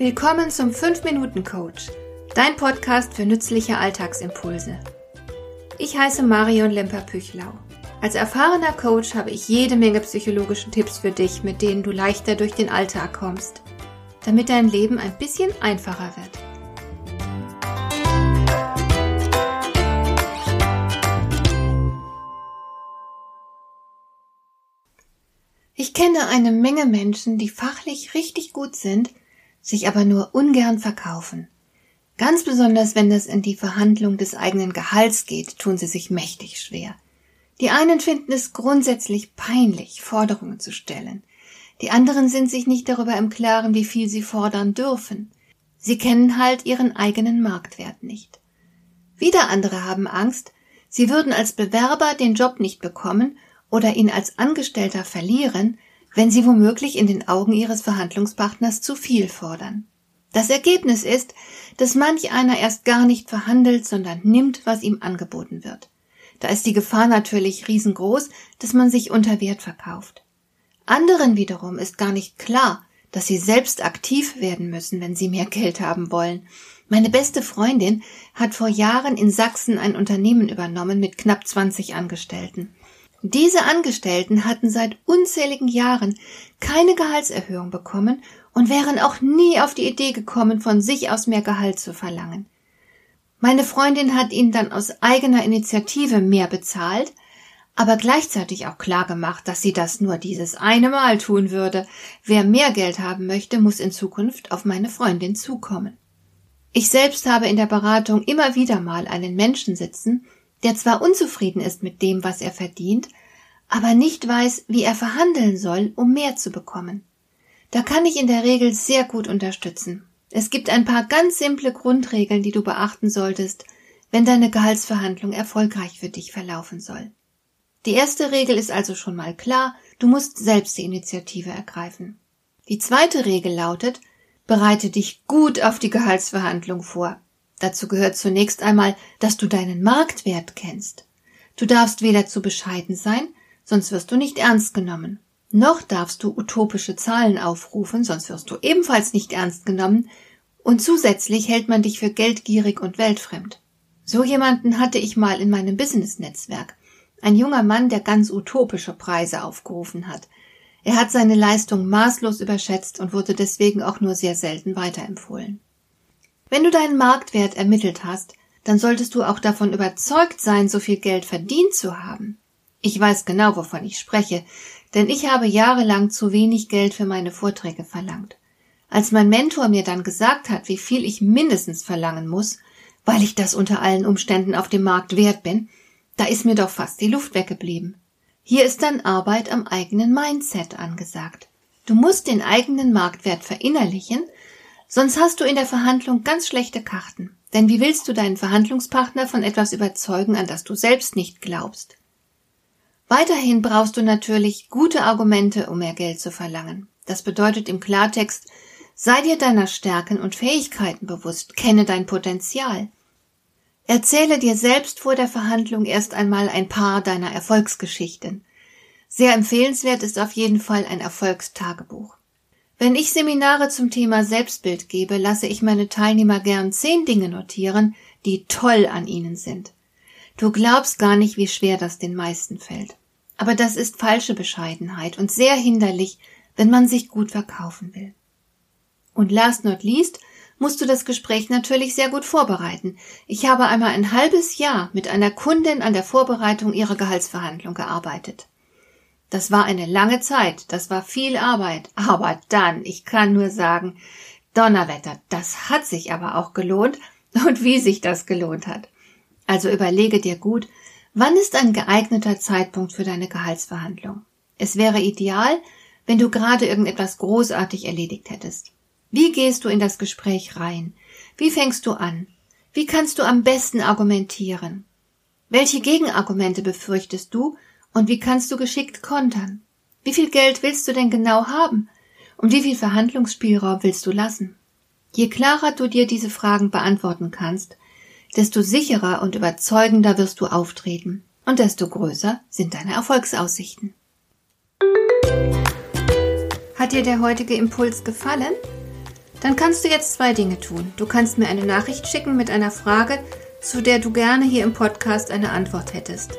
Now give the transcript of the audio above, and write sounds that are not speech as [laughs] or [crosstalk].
Willkommen zum 5-Minuten-Coach, dein Podcast für nützliche Alltagsimpulse. Ich heiße Marion Lemper-Püchlau. Als erfahrener Coach habe ich jede Menge psychologische Tipps für dich, mit denen du leichter durch den Alltag kommst, damit dein Leben ein bisschen einfacher wird. Ich kenne eine Menge Menschen, die fachlich richtig gut sind, sich aber nur ungern verkaufen. Ganz besonders, wenn es in die Verhandlung des eigenen Gehalts geht, tun sie sich mächtig schwer. Die einen finden es grundsätzlich peinlich, Forderungen zu stellen. Die anderen sind sich nicht darüber im Klaren, wie viel sie fordern dürfen. Sie kennen halt ihren eigenen Marktwert nicht. Wieder andere haben Angst, sie würden als Bewerber den Job nicht bekommen oder ihn als Angestellter verlieren, wenn sie womöglich in den Augen ihres Verhandlungspartners zu viel fordern. Das Ergebnis ist, dass manch einer erst gar nicht verhandelt, sondern nimmt, was ihm angeboten wird. Da ist die Gefahr natürlich riesengroß, dass man sich unter Wert verkauft. Anderen wiederum ist gar nicht klar, dass sie selbst aktiv werden müssen, wenn sie mehr Geld haben wollen. Meine beste Freundin hat vor Jahren in Sachsen ein Unternehmen übernommen mit knapp 20 Angestellten. Diese Angestellten hatten seit unzähligen Jahren keine Gehaltserhöhung bekommen und wären auch nie auf die Idee gekommen, von sich aus mehr Gehalt zu verlangen. Meine Freundin hat ihnen dann aus eigener Initiative mehr bezahlt, aber gleichzeitig auch klar gemacht, dass sie das nur dieses eine Mal tun würde. Wer mehr Geld haben möchte, muss in Zukunft auf meine Freundin zukommen. Ich selbst habe in der Beratung immer wieder mal einen Menschen sitzen, der zwar unzufrieden ist mit dem, was er verdient, aber nicht weiß, wie er verhandeln soll, um mehr zu bekommen. Da kann ich in der Regel sehr gut unterstützen. Es gibt ein paar ganz simple Grundregeln, die du beachten solltest, wenn deine Gehaltsverhandlung erfolgreich für dich verlaufen soll. Die erste Regel ist also schon mal klar, du musst selbst die Initiative ergreifen. Die zweite Regel lautet, bereite dich gut auf die Gehaltsverhandlung vor. Dazu gehört zunächst einmal, dass du deinen Marktwert kennst. Du darfst weder zu bescheiden sein, sonst wirst du nicht ernst genommen. Noch darfst du utopische Zahlen aufrufen, sonst wirst du ebenfalls nicht ernst genommen, und zusätzlich hält man dich für geldgierig und weltfremd. So jemanden hatte ich mal in meinem Business-Netzwerk. Ein junger Mann, der ganz utopische Preise aufgerufen hat. Er hat seine Leistung maßlos überschätzt und wurde deswegen auch nur sehr selten weiterempfohlen. Wenn du deinen Marktwert ermittelt hast, dann solltest du auch davon überzeugt sein, so viel Geld verdient zu haben. Ich weiß genau, wovon ich spreche, denn ich habe jahrelang zu wenig Geld für meine Vorträge verlangt. Als mein Mentor mir dann gesagt hat, wie viel ich mindestens verlangen muss, weil ich das unter allen Umständen auf dem Markt wert bin, da ist mir doch fast die Luft weggeblieben. Hier ist dann Arbeit am eigenen Mindset angesagt. Du musst den eigenen Marktwert verinnerlichen Sonst hast du in der Verhandlung ganz schlechte Karten. Denn wie willst du deinen Verhandlungspartner von etwas überzeugen, an das du selbst nicht glaubst? Weiterhin brauchst du natürlich gute Argumente, um mehr Geld zu verlangen. Das bedeutet im Klartext, sei dir deiner Stärken und Fähigkeiten bewusst, kenne dein Potenzial. Erzähle dir selbst vor der Verhandlung erst einmal ein paar deiner Erfolgsgeschichten. Sehr empfehlenswert ist auf jeden Fall ein Erfolgstagebuch. Wenn ich Seminare zum Thema Selbstbild gebe, lasse ich meine Teilnehmer gern zehn Dinge notieren, die toll an ihnen sind. Du glaubst gar nicht, wie schwer das den meisten fällt. Aber das ist falsche Bescheidenheit und sehr hinderlich, wenn man sich gut verkaufen will. Und last not least musst du das Gespräch natürlich sehr gut vorbereiten. Ich habe einmal ein halbes Jahr mit einer Kundin an der Vorbereitung ihrer Gehaltsverhandlung gearbeitet. Das war eine lange Zeit, das war viel Arbeit, aber dann, ich kann nur sagen, Donnerwetter, das hat sich aber auch gelohnt [laughs] und wie sich das gelohnt hat. Also überlege dir gut, wann ist ein geeigneter Zeitpunkt für deine Gehaltsverhandlung? Es wäre ideal, wenn du gerade irgendetwas großartig erledigt hättest. Wie gehst du in das Gespräch rein? Wie fängst du an? Wie kannst du am besten argumentieren? Welche Gegenargumente befürchtest du und wie kannst du geschickt kontern? Wie viel Geld willst du denn genau haben? Und wie viel Verhandlungsspielraum willst du lassen? Je klarer du dir diese Fragen beantworten kannst, desto sicherer und überzeugender wirst du auftreten und desto größer sind deine Erfolgsaussichten. Hat dir der heutige Impuls gefallen? Dann kannst du jetzt zwei Dinge tun. Du kannst mir eine Nachricht schicken mit einer Frage, zu der du gerne hier im Podcast eine Antwort hättest.